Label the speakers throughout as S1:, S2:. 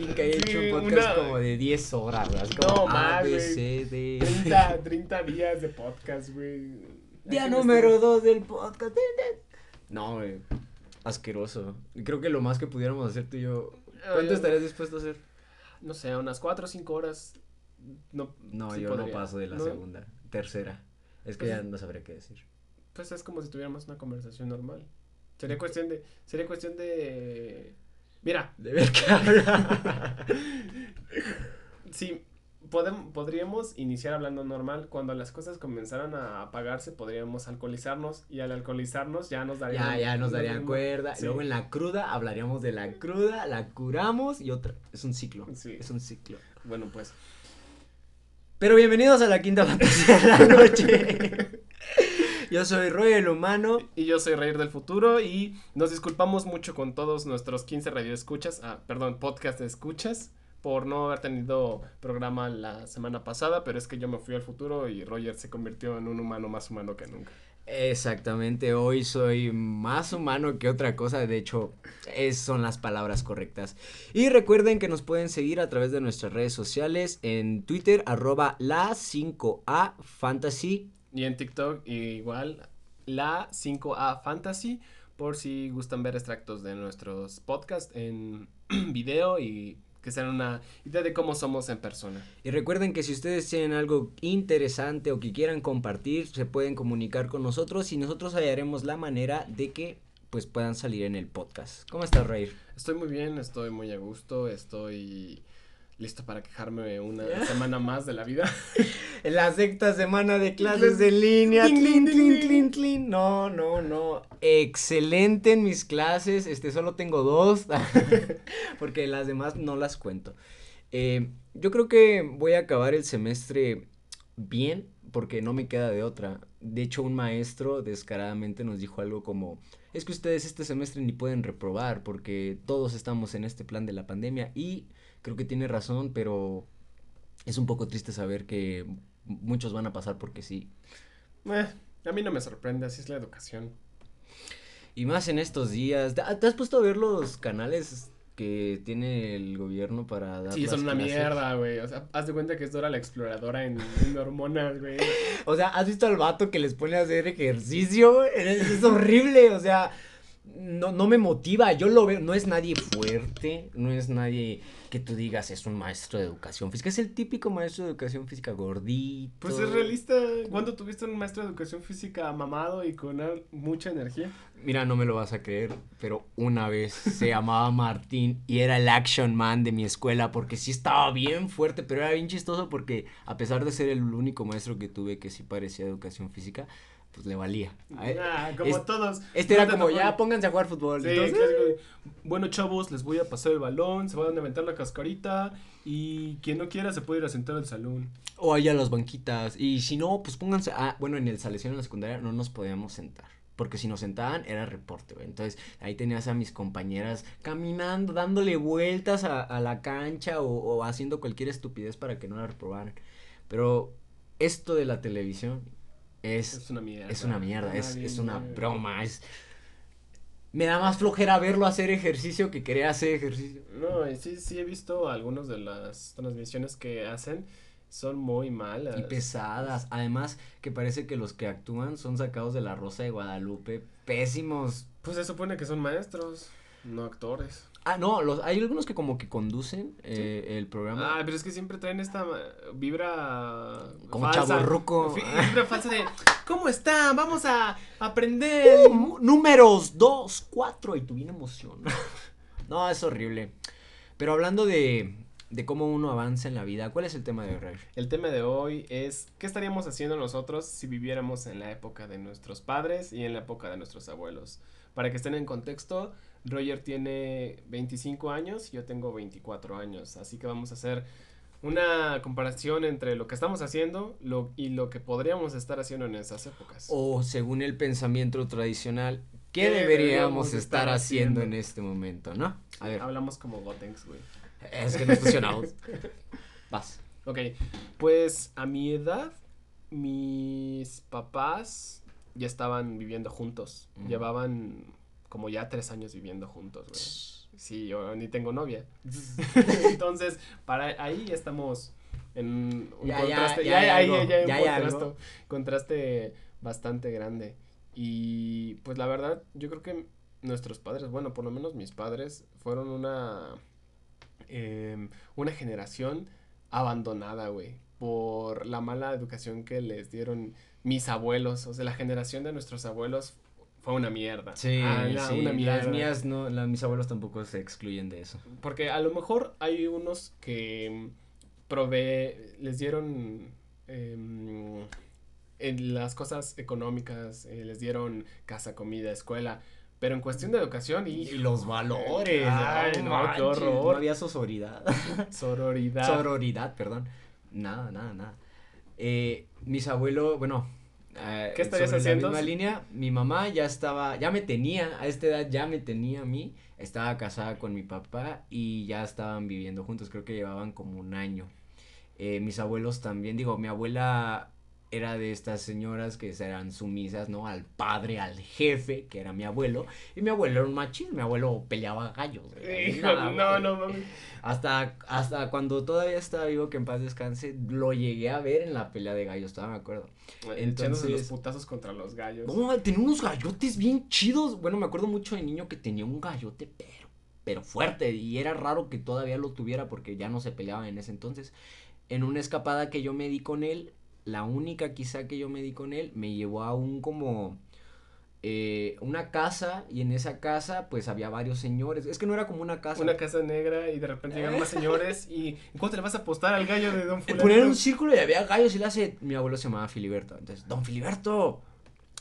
S1: alguien que haya
S2: Sí,
S1: hecho un podcast
S2: una-
S1: como de 10 horas,
S2: No, más,
S1: A, B,
S2: güey.
S1: C, D.
S2: 30, 30 días de podcast, güey.
S1: Día número
S2: investigar.
S1: 2 del podcast. No, güey. Asqueroso. Creo que lo más que pudiéramos hacer tú y yo. ¿Cuánto estarías dispuesto a hacer?
S2: No sé, unas 4 o 5 horas. No,
S1: No,
S2: sí
S1: yo
S2: podría.
S1: no paso de la
S2: ¿No?
S1: segunda. Tercera. Es que
S2: Pues-
S1: ya no sabría qué decir.
S2: Pues es como si tuviéramos una conversación normal. Sería cuestión de. Sería cuestión de. Mira,
S1: De ver qué habla.
S2: sí, podem- podríamos iniciar hablando normal. Cuando las cosas comenzaran a apagarse, podríamos alcoholizarnos. Y al alcoholizarnos ya nos darían.
S1: ya, ya nos darían cuerda.
S2: Sí.
S1: Luego en la cruda hablaríamos de la cruda, la curamos y otra. Es un ciclo.
S2: Sí.
S1: Es un ciclo.
S2: Bueno, pues.
S1: Pero bienvenidos a la quinta fantasía de la noche. Yo soy Roy el humano.
S2: Y yo soy Reír del Futuro y nos disculpamos mucho con todos nuestros 15 radioescuchas, ah, perdón, podcast escuchas, por no haber tenido programa la semana pasada, pero es que yo me fui al futuro y Roger se convirtió en un humano más humano que nunca.
S1: Exactamente, hoy soy más humano que otra cosa, de hecho, es, son las palabras correctas. Y recuerden que nos pueden seguir a través de nuestras redes sociales en Twitter, arroba la 5A Fantasy.
S2: Y en TikTok igual la 5A Fantasy, por si gustan ver extractos de nuestros podcasts en video y que sean una idea de cómo somos en persona.
S1: Y recuerden que si ustedes tienen algo interesante o que quieran compartir, se pueden comunicar con nosotros y nosotros hallaremos la manera de que pues puedan salir en el podcast. ¿Cómo estás, Reir?
S2: Estoy muy bien, estoy muy a gusto, estoy listo para quejarme una semana más de la vida.
S1: La sexta semana de
S2: clases
S1: en línea. Tlin, tlin, tlin. No, no, no. Excelente en mis clases. Este, solo tengo dos. porque las demás no las cuento. Eh, yo creo que voy a acabar el semestre bien. Porque no me queda de otra. De hecho, un maestro descaradamente nos dijo algo como. Es que ustedes este semestre ni pueden reprobar. Porque todos estamos en este plan de la pandemia. Y creo que tiene razón, pero es un poco triste saber que muchos van a pasar porque sí.
S2: Eh, a mí no me sorprende, así es la educación.
S1: Y más en estos días. ¿Te has puesto a ver los canales que tiene el gobierno para dar
S2: Sí,
S1: las
S2: son una
S1: clases?
S2: mierda, güey. O sea, haz de cuenta que es Dora la exploradora en, en hormonas, güey.
S1: O sea, ¿has visto al vato que les pone a hacer ejercicio? Es, es horrible, o sea, no, no me motiva, yo lo veo, no es nadie fuerte, no es nadie que tú digas es un maestro de educación física, es el típico maestro de educación física gordito.
S2: Pues es realista. ¿Cuándo tuviste un maestro de educación física mamado y con mucha energía?
S1: Mira, no me lo vas a creer, pero una vez se llamaba Martín y era el action man de mi escuela porque sí estaba bien fuerte, pero era bien chistoso porque a pesar de ser el único maestro que tuve que sí parecía educación física, pues le valía. A-
S2: Ah, como
S1: es-
S2: todos.
S1: Este era como, ya pónganse a jugar fútbol.
S2: Sí,
S1: Entonces,
S2: bueno, chavos, les voy a pasar el balón, se van a aventar la cascarita y quien no quiera se puede ir a sentar al salón.
S1: O allá las banquitas. Y si no, pues pónganse. Ah, bueno, en el Salesiano en la secundaria no nos podíamos sentar. Porque si nos sentaban era reporte, güey. Entonces ahí tenías a mis compañeras caminando, dándole vueltas a, a la cancha o, o haciendo cualquier estupidez para que no la reprobaran. Pero esto de la televisión es,
S2: Es una mierda.
S1: es una mierda, es, una broma, es... Me da más flojera verlo hacer ejercicio que querer hacer ejercicio.
S2: No, sí, sí he visto algunas de las transmisiones que hacen, son muy malas.
S1: Y pesadas. Además, que parece que los que actúan son sacados de la Rosa de Guadalupe. Pésimos.
S2: Pues se supone que son maestros, no actores.
S1: Ah, no, los, hay algunos que como que conducen eh, el programa.
S2: Ah, pero es que siempre traen esta vibra
S1: Como
S2: Vibra falsa de, ¿cómo está? Vamos a aprender.
S1: Uh, números 2, 4 y tu bien emoción. no, es horrible. Pero hablando de, de cómo uno avanza en la vida, ¿cuál es el tema de hoy? Ray?
S2: El tema de hoy es ¿qué estaríamos haciendo nosotros si viviéramos en la época de nuestros padres y en la época de nuestros abuelos? Para que estén en contexto, Roger tiene 25 años y yo tengo 24 años, así que vamos a hacer una comparación entre lo que estamos haciendo lo, y lo que podríamos estar haciendo en esas épocas.
S1: O según el pensamiento tradicional, ¿qué,
S2: ¿Qué
S1: deberíamos estar
S2: estar
S1: haciendo
S2: haciendo?
S1: en este momento, no? A ver,
S2: Hablamos como Gotenks, güey.
S1: es que nos fusionamos. Vas.
S2: Ok, pues a mi edad, mis papás ya estaban viviendo juntos.
S1: Mm.
S2: Llevaban como ya tres años viviendo juntos, güey. Sí, yo ni tengo novia. Entonces, para ahí estamos en un
S1: Ya,
S2: contraste.
S1: ya hay
S2: ahí
S1: algo,
S2: ya hay un contraste,
S1: algo.
S2: contraste bastante grande. Y pues la verdad, yo creo que nuestros padres, bueno, por lo menos mis padres, fueron una, em, una generación abandonada, güey, por la mala educación que les dieron mis abuelos. O sea, la generación de nuestros abuelos fue una mierda.
S1: Sí,
S2: Ah, una-
S1: sí,
S2: una mierda.
S1: las mías no, mis abuelos tampoco se excluyen de eso.
S2: Porque a lo mejor hay unos que mm, provee, les dieron em, en las cosas económicas, eh, les dieron casa, comida, escuela, pero en cuestión de educación y,
S1: Y los valores.
S2: Ay,
S1: no
S2: no,
S1: manches,
S2: qué horror.
S1: No había sororidad.
S2: sororidad.
S1: Sororidad, perdón. Nada, nada, nada. Eh, mis abuelos, bueno. Eh,
S2: ¿Qué estarías
S1: sobre
S2: haciendo?
S1: La misma línea, mi mamá ya estaba, ya me tenía, a esta edad ya me tenía a mí. Estaba casada con mi papá y ya estaban viviendo juntos. Creo que llevaban como un año. Eh, mis abuelos también, digo, mi abuela era de estas señoras que eran sumisas, ¿no? Al padre, al jefe, que era mi abuelo. Y mi abuelo era un machín, mi abuelo peleaba gallos.
S2: Hijo,
S1: nada
S2: no, no mames.
S1: Hasta, hasta cuando todavía estaba vivo, que en paz descanse, lo llegué a ver en la pelea de gallos, todavía me acuerdo.
S2: Echándose los
S1: Entonces-
S2: putazos contra los gallos.
S1: No, tenía unos gallotes bien chidos. Bueno, me acuerdo mucho de niño que tenía un gallote, pero, pero fuerte. Y era raro que todavía lo tuviera porque ya no se peleaba en ese entonces. En una escapada que yo me di con él, la única quizá que yo me di con él, me llevó a un como... eh, una casa y en esa casa pues había varios señores. Es que no era como una casa.
S2: Una casa negra y de repente llegan más señores y ¿en cuánto le vas a apostar al gallo de Don Fulano?
S1: Ponían un círculo y había gallos y le hace. Mi abuelo se llamaba Filiberto. Entonces, don Filiberto,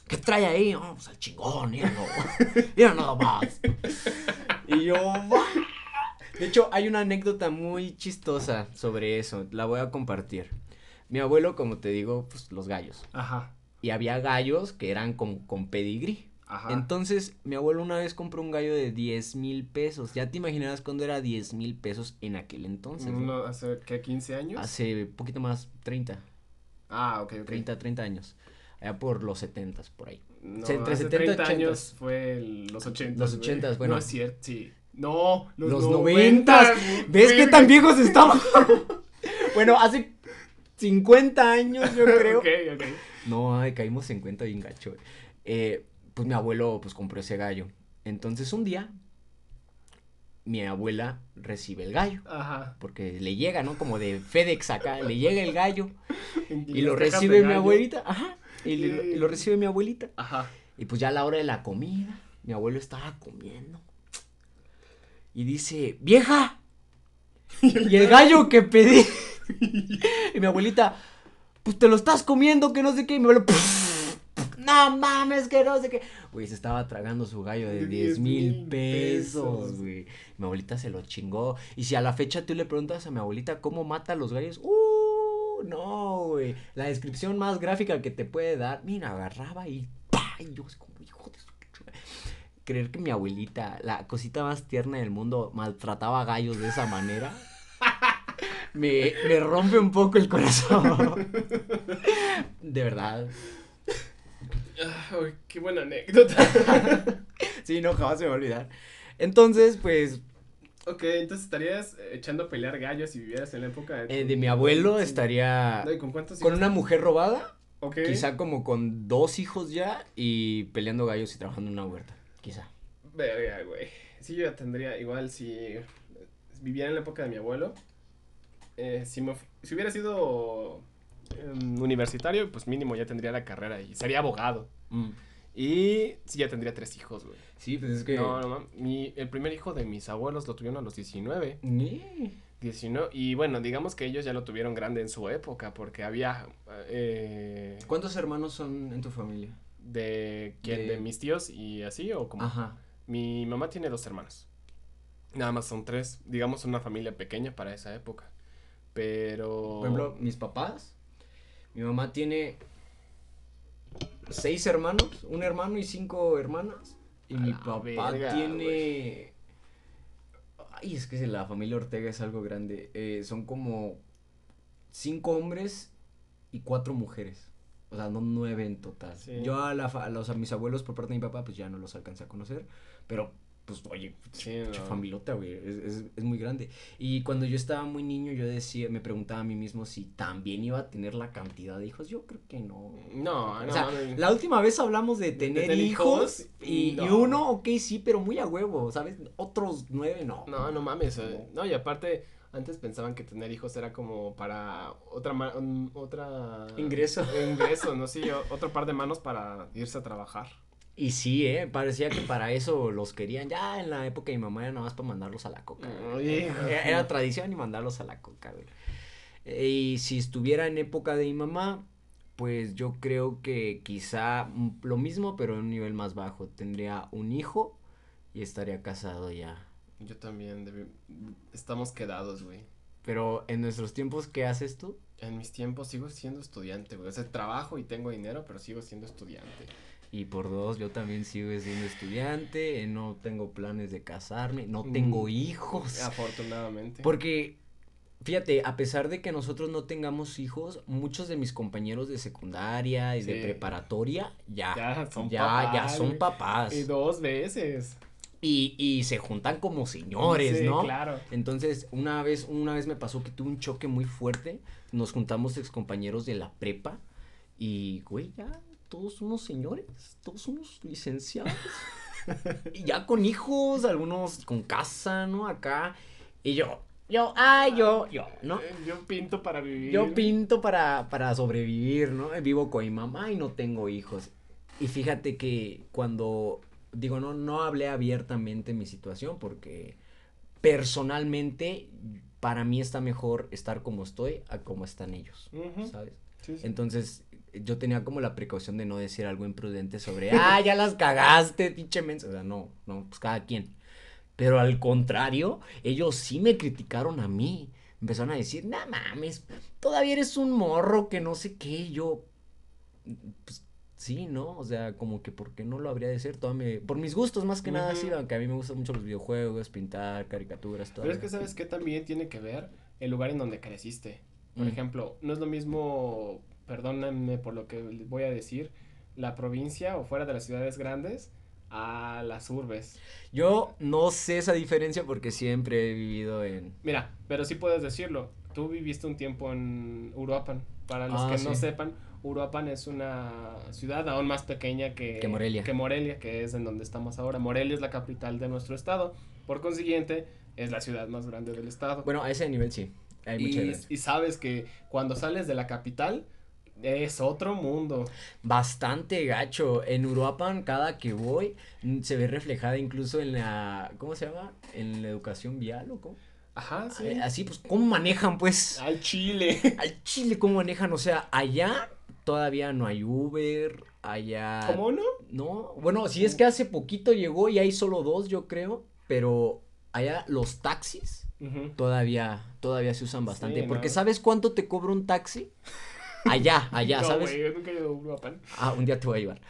S1: ¿qué trae ahí? Oh, pues al chingón, míralo. Mira nada más. Y yo. De hecho, hay una anécdota muy chistosa sobre eso. La voy a compartir. Mi abuelo, como te digo, pues los gallos.
S2: Ajá,
S1: Y había gallos que eran con, con pedigrí.
S2: ajá.
S1: Entonces, mi abuelo una vez compró un gallo de 10 mil pesos. Ya te imaginarás cuándo era 10 mil pesos en aquel entonces. ¿no?
S2: Hace, ¿qué? ¿15 años?
S1: Hace poquito más, 30.
S2: Ah, ok, ok.
S1: 30, 30 años. Allá por los 70 por ahí.
S2: No,
S1: Se- entre
S2: hace
S1: 70 y
S2: 30
S1: 80s.
S2: años fue el- los 80
S1: Los 80s, bueno.
S2: No es cierto, sí. No, los,
S1: Los
S2: 90.
S1: 90s. ¿Ves qué tan viejos estamos? bueno, hace 50 años, yo creo.
S2: Ok, ok.
S1: No, ay, caímos en cuenta bien gacho. Eh, pues mi abuelo pues compró ese gallo. Entonces un día mi abuela recibe el gallo.
S2: Ajá.
S1: Porque le llega, ¿no? Como de FedEx acá, le llega el gallo y, lo recibe mi
S2: gallo.
S1: abuelita. Ajá. Y, lo- y lo recibe mi abuelita.
S2: Ajá.
S1: Y pues ya a la hora de la comida, mi abuelo estaba comiendo. Y dice, vieja. Y el gallo que pedí. y mi abuelita, pues te lo estás comiendo, que no sé qué. Y mi abuelo, no mames, que no sé qué. Güey, se estaba tragando su gallo de
S2: De
S1: 10 mil
S2: 10,000
S1: pesos, güey. Mi abuelita se lo chingó. Y si a la fecha tú le preguntas a mi abuelita cómo mata a los gallos, uh, no, güey. La descripción más gráfica que te puede dar, mira, agarraba y ¡pa! Y yo, así como, hijo de su pinche madre". Creer que mi abuelita, la cosita más tierna del mundo, maltrataba gallos de esa manera. Me, me rompe un poco el corazón. De verdad.
S2: Ah, uy, qué buena anécdota.
S1: Sí, no, jamás se me va a olvidar. Entonces, pues,
S2: ok, entonces estarías eh, echando a pelear gallos si vivieras en la época
S1: eh,
S2: tu-
S1: de mi abuelo
S2: Sí.
S1: estaría
S2: No, ¿y con cuántos
S1: con
S2: hijos?
S1: una mujer robada,
S2: Ok.
S1: quizá como con dos hijos ya y peleando gallos y trabajando en una huerta, quizá.
S2: Verga, güey. Sí, yo ya tendría, igual si viviera en la época de mi abuelo, eh, si, me, si hubiera sido em, universitario, pues mínimo ya tendría la carrera y sería abogado. Y sí, ya tendría tres hijos, güey.
S1: Sí, pues es que...
S2: No, no, no. Mi, el primer hijo de mis abuelos lo tuvieron a los 19.
S1: Ni-
S2: 19. Y bueno, digamos que ellos ya lo tuvieron grande en su época porque había... Eh,
S1: ¿Cuántos hermanos son en tu familia?
S2: de, ¿quién?
S1: De-
S2: de mis tíos y así o como...
S1: Ajá.
S2: Mi mamá tiene dos hermanos. Nada más son tres. Digamos una familia pequeña para esa época. Pero.
S1: Por ejemplo, mis papás, mi mamá tiene seis hermanos, un hermano y cinco hermanas. Y
S2: A
S1: mi papá
S2: verga,
S1: tiene... Ay, es que la familia Ortega es algo grande. Eh, son como cinco hombres y cuatro mujeres. O sea, no nueve en total. Yo a, la, a, los, a mis abuelos por parte de mi papá, pues ya no los alcancé a conocer. Pero pues, oye, sí, güey, es, es, muy grande. Y cuando yo estaba muy niño, yo decía, me preguntaba a mí mismo si también iba a tener la cantidad de hijos. Yo creo que no.
S2: No, no.
S1: O sea, la última vez hablamos de tener, hijos, y, uno, ok, sí, pero muy a huevo, ¿sabes? Otros nueve, no.
S2: No, no mames. Eh, no, y aparte antes pensaban que tener hijos era como para otra otra
S1: ingreso
S2: ingreso no sé otro par de manos para irse a trabajar
S1: y sí, ¿eh? Parecía que para eso los querían. Ya en la época de mi mamá era nada más para mandarlos a la coca. era, tradición y mandarlos a la coca, güey. Y si estuviera en época de mi mamá, pues yo creo que quizá lo mismo, pero en un nivel más bajo. Tendría un hijo y estaría casado ya.
S2: Yo también. Estamos quedados, güey.
S1: Pero en nuestros tiempos, ¿qué haces tú?
S2: En mis tiempos sigo siendo estudiante, güey. O sea, trabajo y tengo dinero, pero sigo siendo estudiante.
S1: Y por dos, yo también sigo siendo estudiante, eh, no tengo planes de casarme, no tengo mm, hijos.
S2: Afortunadamente.
S1: Porque, fíjate, a pesar de que nosotros no tengamos hijos, muchos de mis compañeros de secundaria y de preparatoria ya, ya son papás. Ya son papás.
S2: Y dos veces.
S1: Y, y se juntan como señores, sí, ¿no? Claro. Entonces, una vez, una vez me pasó que tuve un choque muy fuerte. Nos juntamos ex compañeros de la prepa. Y, güey, ya todos somos señores, todos somos licenciados. y ya con hijos, algunos con casa, ¿no? Acá. Y yo, yo, ay, yo, yo, ¿no?
S2: Eh, yo pinto para vivir.
S1: Yo pinto para, para sobrevivir, ¿no? Vivo con mi mamá y no tengo hijos. Y fíjate que cuando, digo, no, no hablé abiertamente mi situación porque personalmente para mí está mejor estar como estoy a como están ellos, ¿sabes? Entonces, yo tenía como la precaución de no decir algo imprudente sobre, ah, ya las cagaste, pinche mensa. O sea, no, no, pues cada quien. Pero al contrario, ellos sí me criticaron a mí. Empezaron a decir, no mames, todavía eres un morro que no sé qué. yo, pues sí, ¿no? O sea, como que, ¿por qué no lo habría de ser? Todo por mis gustos, más que nada, sí, aunque a mí me gustan mucho los videojuegos, pintar, caricaturas, todo.
S2: Pero es que, ¿sabes qué también tiene que ver? El lugar en donde creciste. Por mm. ejemplo, no es lo mismo perdónenme por lo que voy a decir, la provincia o fuera de las ciudades grandes a las urbes.
S1: Yo no sé esa diferencia porque siempre he vivido en...
S2: Mira, pero sí puedes decirlo. Tú viviste un tiempo en Uruapan. Para los ah, que no sepan, Uruapan es una ciudad aún más pequeña que,
S1: que, Morelia.
S2: que Morelia, que es en donde estamos ahora. Morelia es la capital de nuestro estado. Por consiguiente, es la ciudad más grande del estado.
S1: Bueno, a ese nivel sí.
S2: Hay y, y sabes que cuando sales de la capital, es otro mundo.
S1: Bastante gacho. En Uruapan, cada que voy, se ve reflejada incluso en la. ¿Cómo se llama? En la educación vial o cómo.
S2: Ajá, sí.
S1: Eh, así, pues, ¿cómo manejan, pues?
S2: Al Chile.
S1: Al Chile, ¿cómo manejan? O sea, allá todavía no hay Uber. Allá.
S2: ¿Cómo no?
S1: No. Bueno, si es que hace poquito llegó y hay solo dos, yo creo. Pero allá los taxis todavía, todavía se usan bastante. porque ¿sabes cuánto te cobra un taxi? Allá, allá, ¿sabes? Ah, un día te voy a llevar.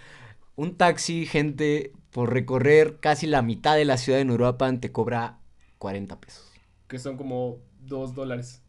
S1: Un taxi, gente, por recorrer casi la mitad de la ciudad de Uruapan te cobra 40 pesos.
S2: Que son como 2 dólares.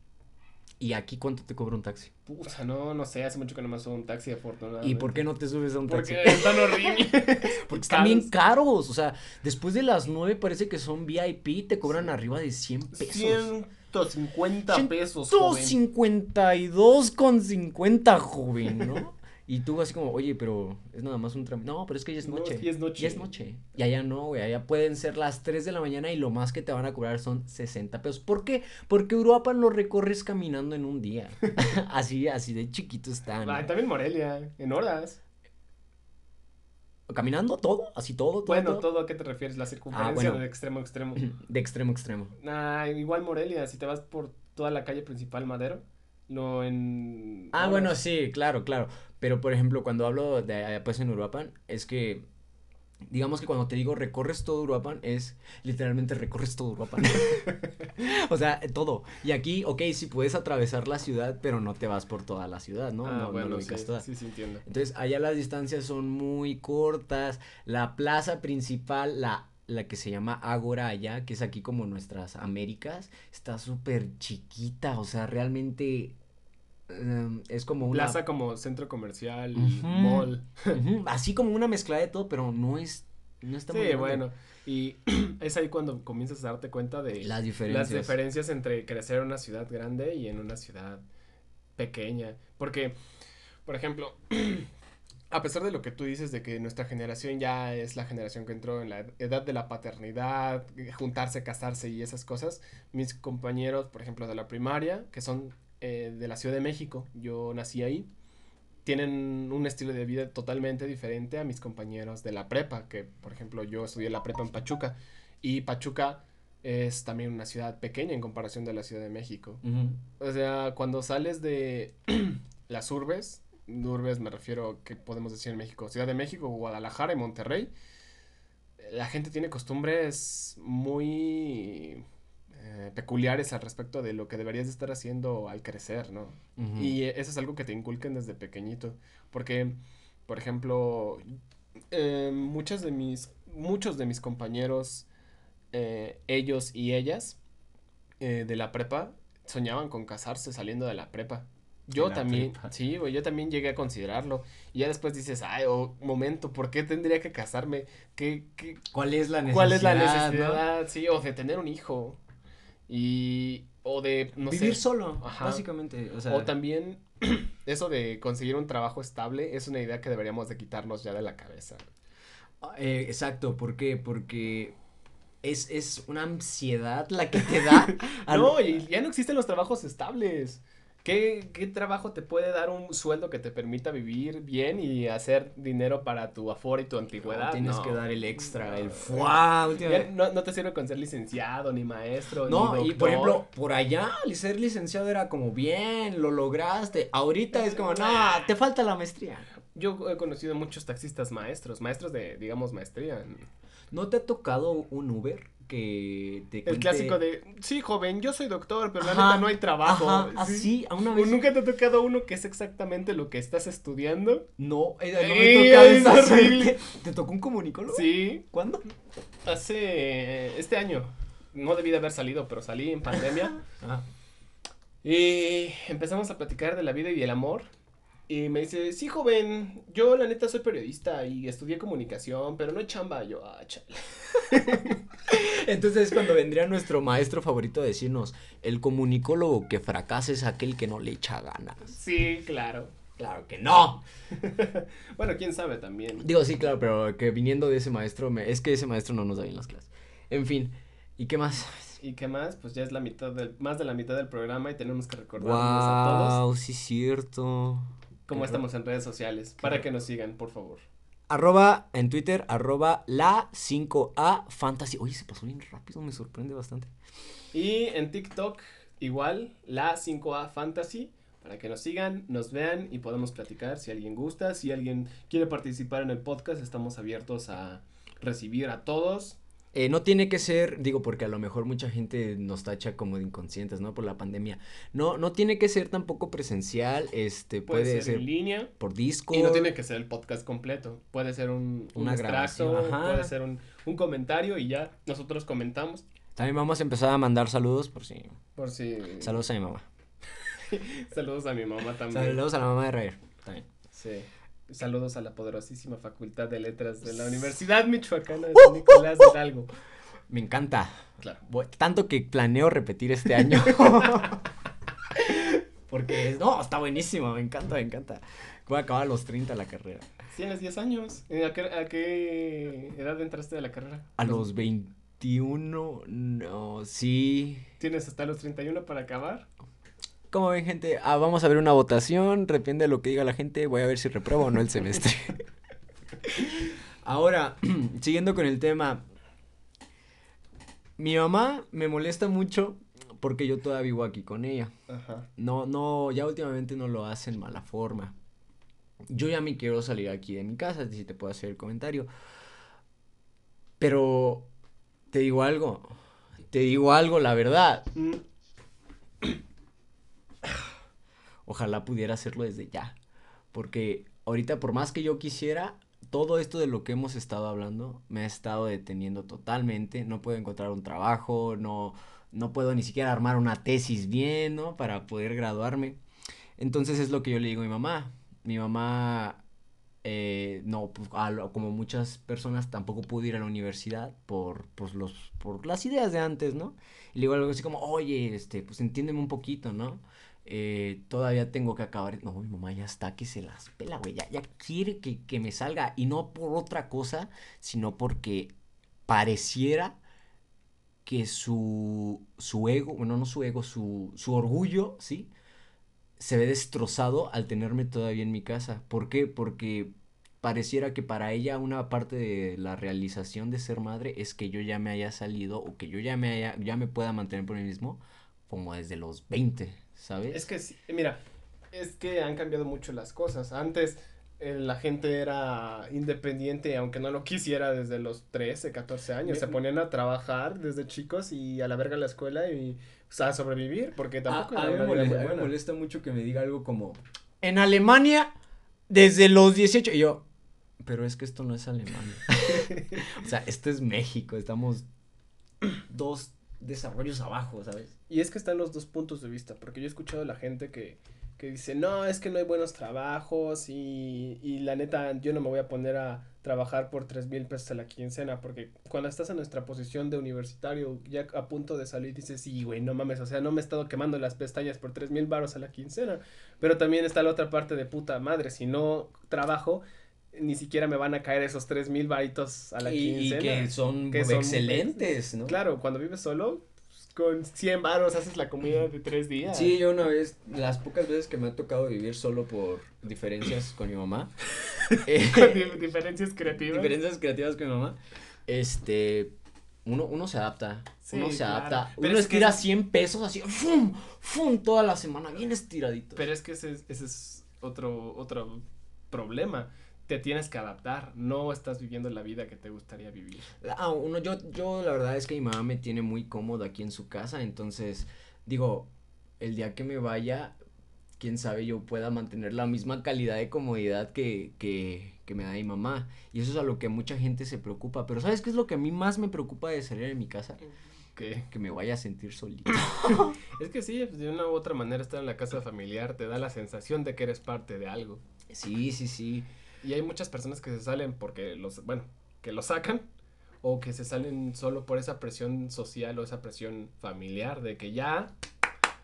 S1: ¿Y aquí cuánto te cobra un taxi?
S2: Puta, no, no sé, hace mucho que no me subo un taxi, afortunadamente.
S1: ¿Y por qué no te subes a un taxi?
S2: Porque están horribles.
S1: Porque están bien caros, o sea, después de las 9 parece que son VIP, te cobran arriba de 100 pesos.
S2: 100 150 pesos,
S1: 152 con 50, joven, ¿no? Y tú así como, oye, pero es nada más un trámite. No, pero es que ya es noche.
S2: No, es noche.
S1: Ya es noche. Y allá no, güey. Allá pueden ser las 3 de la mañana y lo más que te van a cobrar son 60 pesos. ¿Por qué? Porque Uruapan lo recorres caminando en un día. así, así de chiquito están.
S2: Ah, también Morelia, en horas.
S1: ¿Caminando todo? ¿Así todo? todo
S2: bueno, todo. a qué te refieres? ¿La circunferencia de extremo a extremo?
S1: De extremo a extremo.
S2: Ah, igual Morelia, si te vas por toda la calle principal Madero, lo en...
S1: Ah, bueno, sí, claro, claro. Pero, por ejemplo, cuando hablo de, pues, en Uruapan, es que digamos que cuando te digo recorres todo Uruapan, es literalmente recorres todo Uruapan. o sea, todo. Y aquí, ok, sí puedes atravesar la ciudad, pero no te vas por toda la ciudad, ¿no?
S2: Ah,
S1: no,
S2: bueno, no sí, toda. sí, sí, entiendo.
S1: Entonces, allá las distancias son muy cortas. La plaza principal, la la que se llama Ágora allá, que es aquí como nuestras Américas, está súper chiquita, o sea, realmente em, es como una...
S2: Plaza como centro comercial, mall.
S1: Así como una mezcla de todo, pero no es, no está muy
S2: Sí,
S1: grande.
S2: bueno. Y es ahí cuando comienzas a darte cuenta de
S1: Las diferencias.
S2: las diferencias entre crecer en una ciudad grande y en una ciudad pequeña. Porque, por ejemplo, a pesar de lo que tú dices de que nuestra generación ya es la generación que entró en la edad de la paternidad, juntarse, casarse y esas cosas, mis compañeros, por ejemplo, de la primaria, que son eh, de la Ciudad de México, yo nací ahí, tienen un estilo de vida totalmente diferente a mis compañeros de la prepa, que por ejemplo yo estudié la prepa en Pachuca. Y Pachuca es también una ciudad pequeña en comparación de la Ciudad de México. O sea, cuando sales de las urbes, urbes me refiero que podemos decir en México, Ciudad de México, Guadalajara y Monterrey, la gente tiene costumbres muy eh, peculiares al respecto de lo que deberías de estar haciendo al crecer, ¿no? Y eso es algo que te inculquen desde pequeñito. Porque, por ejemplo, eh, muchas de mis, muchos de mis compañeros, eh, ellos y ellas, eh, de la prepa, soñaban con casarse saliendo de la prepa. Yo
S1: la
S2: también,
S1: prepa.
S2: sí, güey, yo también llegué a considerarlo. Y ya después dices, ay, oh, momento, ¿por qué tendría que casarme? ¿Qué, qué,
S1: ¿Cuál es la necesidad?
S2: ¿Cuál es la
S1: no?
S2: necesidad? Sí, o de tener un hijo. Y, o de, no
S1: Vivir
S2: sé.
S1: solo,
S2: Ajá.
S1: básicamente. O sea,
S2: O también eso de conseguir un trabajo estable es una idea que deberíamos de quitarnos ya de la cabeza.
S1: eh, exacto, ¿por qué? Porque es, es una ansiedad la que te da. al-
S2: No, y ya no existen los trabajos estables. ¿Qué, ¿Qué trabajo te puede dar un sueldo que te permita vivir bien y hacer dinero para tu aforo y tu antigüedad?
S1: Tienes
S2: No.
S1: que dar el extra, el fuá,
S2: no, no te sirve con ser licenciado, ni maestro,
S1: No,
S2: ni
S1: y por ejemplo, por allá, ser licenciado era como bien, lo lograste. Ahorita es como, no, te falta la maestría.
S2: Yo he conocido muchos taxistas maestros, maestros de, digamos, maestría.
S1: ¿No te ha tocado un Uber que te
S2: El
S1: cuente-
S2: clásico de, sí, joven, yo soy doctor, pero la
S1: Ajá,
S2: neta no hay trabajo.
S1: Ajá,
S2: Sí.
S1: así, a una
S2: ¿O
S1: vez.
S2: nunca te ha tocado uno que es exactamente lo que estás estudiando?
S1: No, eh, no me toca
S2: es horrible.
S1: ¿Te tocó un comunicólogo?
S2: Sí,
S1: ¿Cuándo?
S2: hace este año. No debí de haber salido, pero salí en pandemia.
S1: Ah,
S2: y empezamos a platicar de la vida y del amor. Y me dice, sí, joven, yo la neta soy periodista y estudié comunicación, pero no chamba. Yo, ah, chale.
S1: Entonces es cuando vendría nuestro maestro favorito a decirnos, el comunicólogo que fracasa es aquel que no le echa ganas.
S2: Sí, claro.
S1: Claro que no.
S2: Bueno, quién sabe también.
S1: Digo, sí, claro, pero que viniendo de ese maestro, me- es que ese maestro no nos da bien las clases. En fin, ¿y qué más?
S2: ¿Y qué más? Pues ya es la mitad del, más de la mitad del programa y tenemos que recordarles a todos
S1: Wow, sí cierto.
S2: Cómo estamos en redes sociales, para que nos sigan, por favor.
S1: Arroba en Twitter, arroba la 5A Fantasy. Oye, se pasó bien rápido, me sorprende bastante.
S2: Y en TikTok, igual, la 5A Fantasy, para que nos sigan, nos vean y podamos platicar si alguien gusta, si alguien quiere participar en el podcast, estamos abiertos a recibir a todos.
S1: Eh, no tiene que ser, digo, porque a lo mejor mucha gente nos tacha como de inconscientes, ¿no? Por la pandemia. No, no tiene que ser tampoco presencial, este,
S2: Puede,
S1: puede,
S2: ser,
S1: ser,
S2: en línea
S1: por Discord.
S2: y no tiene que ser el podcast completo. Puede ser un, un
S1: Una
S2: extracto,
S1: grabación, ajá.
S2: puede ser un, un comentario y ya nosotros comentamos
S1: También vamos a empezar a mandar saludos por si.
S2: por si...
S1: Saludos a mi mamá.
S2: Saludos a mi mamá también.
S1: Saludos a la mamá de Rayer. También.
S2: Sí. Saludos a la poderosísima Facultad de Letras de la Universidad Michoacana de
S1: ¡Uh!
S2: San Nicolás de Hidalgo.
S1: Me encanta.
S2: Claro.
S1: Tanto que planeo repetir este año. Porque, no, está buenísimo, me encanta, me encanta. Voy a acabar a los 30 la carrera.
S2: Tienes 10 años. ¿A qué, a qué edad entraste a la carrera?
S1: A los 21, no, sí.
S2: ¿Tienes hasta los 31 para acabar?
S1: Como ven, gente, ah, vamos a ver una votación, depende de lo que diga la gente, voy a ver si repruebo o no el semestre. Ahora, siguiendo con el tema, mi mamá me molesta mucho porque yo todavía vivo aquí con ella.
S2: Ajá.
S1: No, no, ya últimamente no lo hace en mala forma. Yo ya me quiero salir aquí de mi casa, si te puedo hacer el comentario. Pero, te digo algo, te digo algo, la verdad.
S2: Mm,
S1: Ojalá pudiera hacerlo desde ya. Porque ahorita, por más que yo quisiera, todo esto de lo que hemos estado hablando me ha estado deteniendo totalmente. No puedo encontrar un trabajo, no, no puedo ni siquiera armar una tesis bien, ¿no? Para poder graduarme. Entonces es lo que yo le digo a mi mamá. Mi mamá, eh, no, pues, como muchas personas, tampoco pudo ir a la universidad por, pues, los, por las ideas de antes, ¿no? Y le digo algo así como, oye, este, pues entiéndeme un poquito, ¿no? Eh, todavía tengo que acabar. No, mi mamá ya está que se las pela, güey. Ya, ya quiere que, que me salga. Y no por otra cosa, sino porque pareciera que su, su ego, bueno, no su ego, su, su orgullo, ¿sí? Se ve destrozado al tenerme todavía en mi casa. ¿Por qué? Porque pareciera que para ella una parte de la realización de ser madre es que yo ya me haya salido o que yo ya me haya, ya me pueda mantener por mí mismo como desde los 20, ¿sabes?
S2: Es que, mira, es que han cambiado mucho las cosas. Antes eh, la gente era independiente, aunque no lo quisiera desde los 13, 14 años. Se ponían a trabajar desde chicos y a la verga la escuela y o sea, a sobrevivir, porque tampoco...
S1: A, mí me molesta, mucho que me diga algo como, en Alemania, desde los 18, y yo, pero es que esto no es Alemania. o sea, esto es México, estamos dos desarrollos abajo, ¿sabes?
S2: Y es que están los dos puntos de vista, porque yo he escuchado a la gente que que dice, no, es que no hay buenos trabajos y, y la neta yo no me voy a poner a trabajar por tres mil pesos a la quincena, porque cuando estás en nuestra posición de universitario, ya a punto de salir, dices, sí, güey, no mames, o sea, no me he estado quemando las pestañas por tres mil baros a la quincena, pero también está la otra parte de puta madre, si no trabajo, ni siquiera me van a caer esos tres mil varitos a la quincena.
S1: Y que son, que son excelentes, ¿no?
S2: Claro, cuando vives solo, con 100 baros haces la comida de tres días.
S1: Sí, yo una vez, las pocas veces que me ha tocado vivir solo por diferencias con mi mamá.
S2: eh, diferencias creativas.
S1: Diferencias creativas con mi mamá. Este, uno, uno se adapta, uno se adapta, uno estira 100 pesos así, ¡fum! ¡fum! toda la semana, bien estiradito.
S2: Pero es que ese, ese es otro, otro problema te tienes que adaptar, no estás viviendo la vida que te gustaría vivir.
S1: Ah, uno, yo, yo la verdad es que mi mamá me tiene muy cómodo aquí en su casa, entonces digo, el día que me vaya, quién sabe yo pueda mantener la misma calidad de comodidad que, que, que me da mi mamá. Y eso es a lo que mucha gente se preocupa. Pero ¿sabes qué es lo que a mí más me preocupa de salir de mi casa?
S2: ¿Qué?
S1: Que me vaya a sentir solito.
S2: es que sí, de una u otra manera estar en la casa familiar te da la sensación de que eres parte de algo.
S1: Sí, sí, sí.
S2: Y hay muchas personas que se salen porque los, bueno, que lo sacan o que se salen solo por esa presión social o esa presión familiar de que ya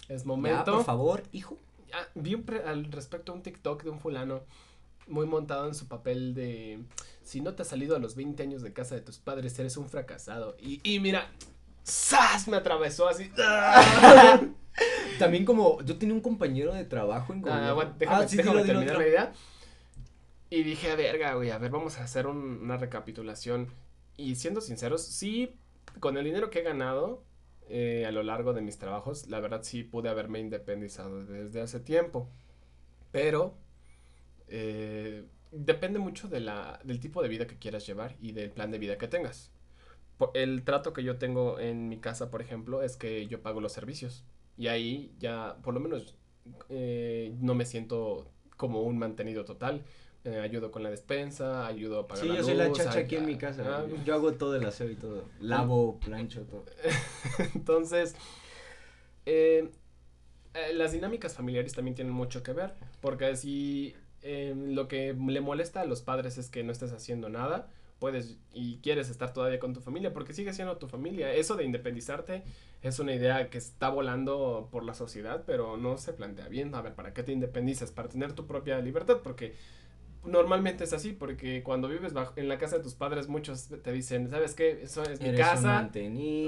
S2: es momento.
S1: por favor, hijo.
S2: vi al respecto un TikTok de un fulano muy montado en su papel de si no te has salido a los 20 años de casa de tus padres eres un fracasado. Y, y mira, ¡zas! me atravesó así.
S1: También como yo tenía un compañero de trabajo en
S2: ah, bueno, déjame, ah, déjame terminar la idea y dije, verga, güey, a ver, vamos a hacer una recapitulación. Y siendo sinceros, sí, con el dinero que he ganado eh, a lo largo de mis trabajos, la verdad sí pude haberme independizado desde hace tiempo. Pero eh, depende mucho de la, del tipo de vida que quieras llevar y del plan de vida que tengas. El trato que yo tengo en mi casa, por ejemplo, es que yo pago los servicios. Y ahí ya, por lo menos, eh, no me siento como un mantenido total eh, ayudo con la despensa, ayudo a pagar
S1: sí, yo soy la chacha aquí en mi casa. Ah, yo hago todo el aseo y todo. Lavo, plancho, todo.
S2: Entonces, eh, eh, las dinámicas familiares también tienen mucho que ver. Porque si lo que le molesta a los padres es que no estés haciendo nada, puedes y quieres estar todavía con tu familia, porque sigue siendo tu familia. Eso de independizarte es una idea que está volando por la sociedad, pero no se plantea bien. A ver, ¿para qué te independizas? Para tener tu propia libertad, porque normalmente es así, porque cuando vives bajo, en la casa de tus padres, muchos te dicen, ¿sabes qué? Eso es mi casa.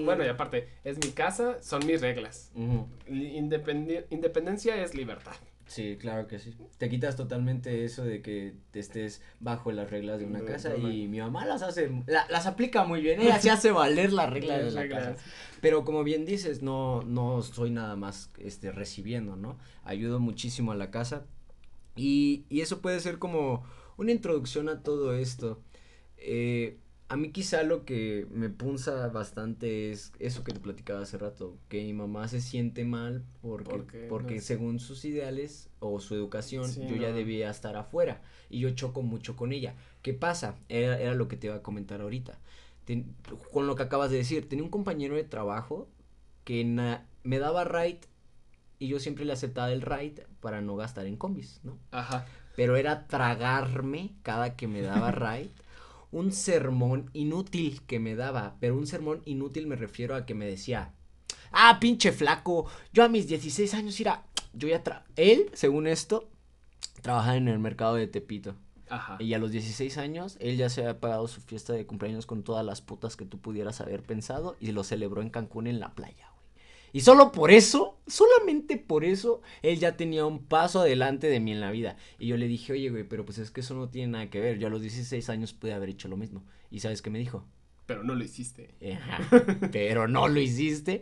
S2: Bueno, y aparte, es mi casa, son mis reglas. independencia es libertad.
S1: Sí, claro que sí. Te quitas totalmente eso de que te estés bajo las reglas de una casa y mi mamá las hace, las aplica muy bien, ella se hace valer las reglas de la casa. Pero como bien dices, no, no soy nada más este recibiendo, ¿no? Ayudo muchísimo a la casa, y, y eso puede ser como una introducción a todo esto. Eh, a mí quizá lo que me punza bastante es eso que te platicaba hace rato, que mi mamá se siente mal porque, porque según sus ideales o su educación yo ya debía estar afuera y yo choco mucho con ella. ¿Qué pasa? Era, era lo que te iba a comentar ahorita. con lo que acabas de decir, tenía un compañero de trabajo que me daba right y yo siempre le aceptaba el ride para no gastar en combis, ¿no?
S2: Ajá.
S1: Pero era tragarme cada que me daba ride un sermón inútil que me daba, pero un sermón inútil me refiero a que me decía, ah, pinche flaco, yo a mis 16 años era, yo ya tra él, según esto, trabajaba en el mercado de Tepito.
S2: Ajá.
S1: Y a los 16 años, él ya se había pagado su fiesta de cumpleaños con todas las putas que tú pudieras haber pensado y lo celebró en Cancún en la playa. Y solo por eso, solamente por eso, él ya tenía un paso adelante de mí en la vida. Y yo le dije, oye, güey, pero pues es que eso no tiene nada que ver. Yo a los 16 años pude haber hecho lo mismo. ¿Y sabes qué me dijo?
S2: Pero no lo hiciste.
S1: Ajá, pero no lo hiciste.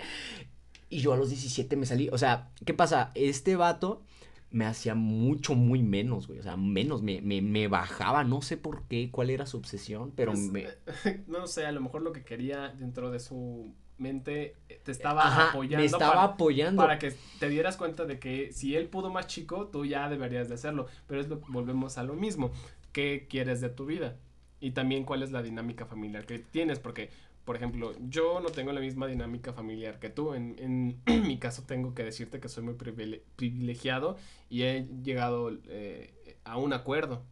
S1: Y yo a los 17 me salí. O sea, ¿qué pasa? Este vato me hacía mucho, muy menos, güey. O sea, menos, me, me, me bajaba, no sé por qué, cuál era su obsesión, pero
S2: Pues,
S1: me...
S2: eh, no sé, a lo mejor lo que quería dentro de su mente eh, te estaba
S1: Ajá,
S2: apoyando.
S1: me estaba
S2: para,
S1: apoyando.
S2: para que te dieras cuenta de que si él pudo más chico, tú ya deberías de hacerlo. Pero es lo, volvemos a lo mismo. ¿Qué quieres de tu vida? Y también cuál es la dinámica familiar que tienes, porque, por ejemplo, yo no tengo la misma dinámica familiar que tú. En, en mi caso tengo que decirte que soy muy privile- privilegiado y he llegado eh, a un acuerdo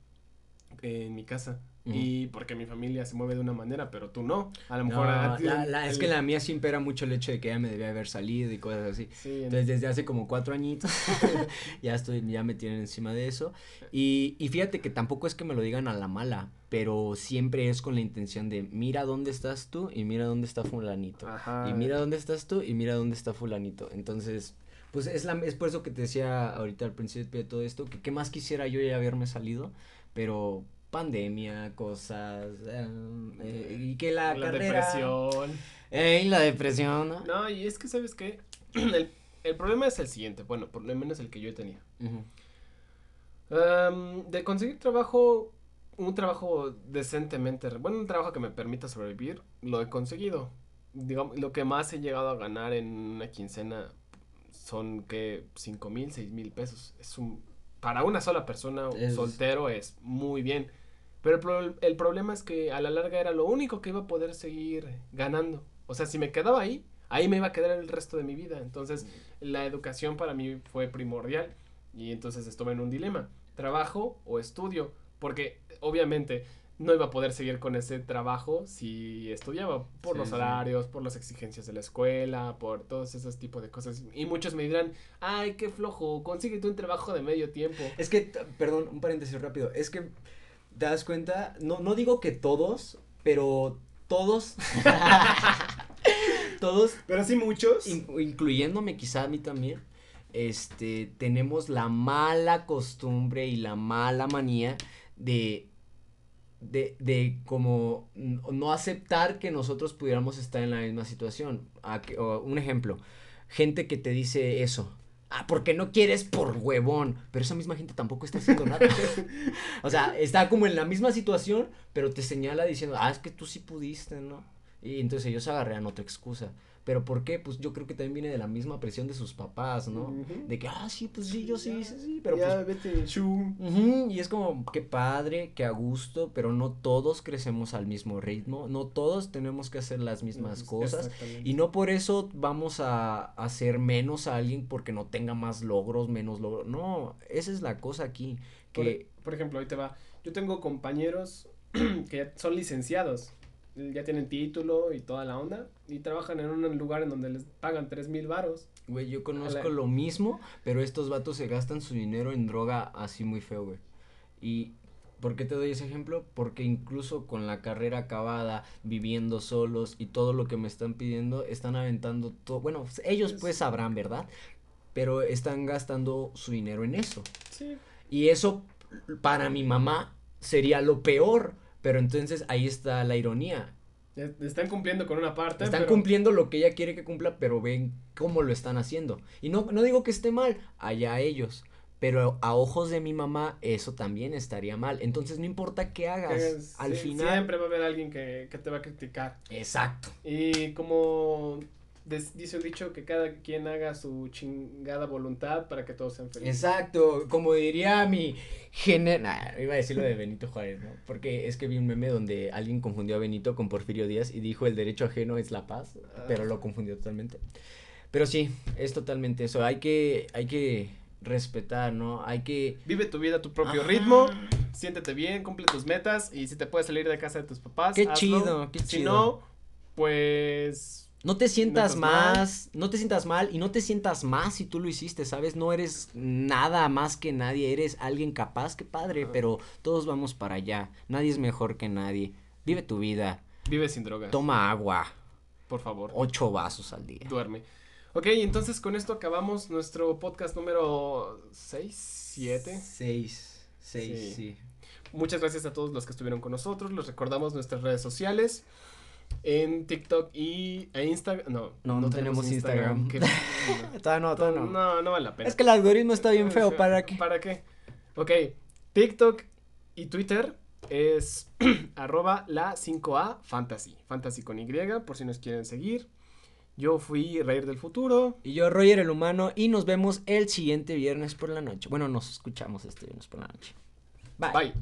S2: en mi casa.
S1: Ujú.
S2: Y porque mi familia se mueve de una manera, pero tú no. A lo mejor...
S1: No,
S2: a ti-
S1: la- la- es
S2: el-
S1: que la mía siempre era mucho el hecho de que ella me debía haber salido y cosas así.
S2: Sí, en-
S1: Entonces desde hace como cuatro añitos ya estoy, ya me tienen encima de eso. Y, y fíjate que tampoco es que me lo digan a la mala, pero siempre es con la intención de mira dónde estás tú y mira dónde está fulanito.
S2: Ajá.
S1: Y mira dónde estás tú y mira dónde está fulanito. Entonces, pues es, la, es por eso que te decía ahorita al principio de todo esto, que qué más quisiera yo ya haberme salido, pero pandemia, cosas, eh, eh, y que la,
S2: la
S1: carrera...
S2: depresión.
S1: Ey, la depresión, ¿no?
S2: No, y es que, ¿sabes qué? el, el problema es el siguiente, bueno, por lo menos el que yo he tenido. Am, de conseguir trabajo, un trabajo decentemente, bueno, un trabajo que me permita sobrevivir, lo he conseguido. Digamos, lo que más he llegado a ganar en una quincena son que cinco mil, seis mil pesos. Es un, para una sola persona
S1: Es-
S2: soltero es muy bien. Pero el, pro- el problema es que a la larga era lo único que iba a poder seguir ganando. O sea, si me quedaba ahí, ahí me iba a quedar el resto de mi vida. Entonces, la educación para mí fue primordial. Y entonces estuve en un dilema, trabajo o estudio, porque obviamente no iba a poder seguir con ese trabajo si estudiaba por
S1: Sí,
S2: los
S1: sí.
S2: horarios, por las exigencias de la escuela, por todos esos tipos de cosas. Y muchos me dirán, ay, qué flojo, consíguete un trabajo de medio tiempo.
S1: Es que, perdón, un paréntesis rápido. Es que, ¿te das cuenta? No, no digo que todos, pero todos. todos,
S2: Pero sí muchos.
S1: in- incluyéndome quizá a mí también, este, tenemos la mala costumbre y la mala manía de. De, de como no aceptar que nosotros pudiéramos estar en la misma situación. Un ejemplo, gente que te dice eso. Ah, porque no quieres por huevón. Pero esa misma gente tampoco está haciendo nada. o sea, está como en la misma situación, pero te señala diciendo, ah, es que tú sí pudiste, ¿no? Y entonces ellos agarran otra excusa. ¿Pero por qué? Pues yo creo que también viene de la misma presión de sus papás, ¿no? De que, ah, sí, pues sí, yo sí, sí, sí, pero
S2: ya,
S1: pues
S2: vete, shu.
S1: Ujú, y es como, qué padre, qué a gusto, pero no todos crecemos al mismo ritmo, no todos tenemos que hacer las mismas cosas, y no por eso vamos a hacer menos a alguien porque no tenga más logros, menos logros, no, esa es la cosa aquí,
S2: Por,
S1: que,
S2: por ejemplo, ahí te va. Yo tengo compañeros que son licenciados, ya tienen título y toda la onda, y trabajan en un lugar en donde les pagan tres mil varos.
S1: güey, yo conozco lo mismo, pero estos vatos se gastan su dinero en droga así muy feo, güey, y... ¿Por qué te doy ese ejemplo? Porque incluso con la carrera acabada, viviendo solos y todo lo que me están pidiendo, están aventando todo. Bueno, ellos
S2: Pues-
S1: pues sabrán, ¿verdad? Pero están gastando su dinero en eso.
S2: Sí.
S1: Y eso para mi mamá sería lo peor. Pero entonces ahí está la ironía.
S2: Están cumpliendo con una parte.
S1: Están
S2: pero-
S1: cumpliendo lo que ella quiere que cumpla, pero ven cómo lo están haciendo. Y no, no digo que esté mal, allá ellos. Pero a ojos de mi mamá, eso también estaría mal. Entonces no importa qué hagas,
S2: Es-
S1: al
S2: sí,
S1: final.
S2: Siempre va a haber alguien que, que te va a criticar.
S1: Exacto.
S2: Y como dice un dicho, que cada quien haga su chingada voluntad para que todos sean felices.
S1: Exacto, como diría mi gener... Nah, iba a decir lo de Benito Juárez, ¿no? Porque es que vi un meme donde alguien confundió a Benito con Porfirio Díaz y dijo el derecho ajeno es la paz, pero lo confundió totalmente. Pero sí, es totalmente eso. Hay que, hay que respetar, ¿no? Hay que...
S2: Vive tu vida a tu propio
S1: Ajá.
S2: ritmo, siéntete bien, cumple tus metas y si te puedes salir de casa de tus papás,
S1: Qué
S2: hazlo.
S1: chido, qué
S2: Si
S1: chido.
S2: no, pues
S1: No te sientas
S2: estás mal.
S1: más, no te sientas mal y no te sientas más si tú lo hiciste, ¿sabes? No eres nada más que nadie, eres alguien capaz, qué padre, pero todos vamos para allá. Nadie es mejor que nadie. Vive tu vida,
S2: vive sin drogas.
S1: toma agua,
S2: Por favor,
S1: ocho vasos al día.
S2: duerme. Ok, entonces con esto acabamos nuestro podcast número 6, 7.
S1: Seis, seis,
S2: Sí.
S1: sí.
S2: Muchas gracias a todos los que estuvieron con nosotros. Les recordamos nuestras redes sociales. En TikTok y e Instagram. No,
S1: No, no tenemos Instagram.
S2: Qué-
S1: Todavía no,
S2: no,
S1: todavía no.
S2: no, no vale la pena.
S1: Es que el algoritmo está bien feo, ¿para qué?
S2: ¿Para qué? Ok, TikTok y Twitter es arroba la 5A Fantasy. Fantasy con Y, por si nos quieren seguir. Yo fui Reír del Futuro.
S1: Y yo, Roger el Humano, y nos vemos el siguiente viernes por la noche. Bueno, nos escuchamos este viernes por la noche. Bye.
S2: Bye.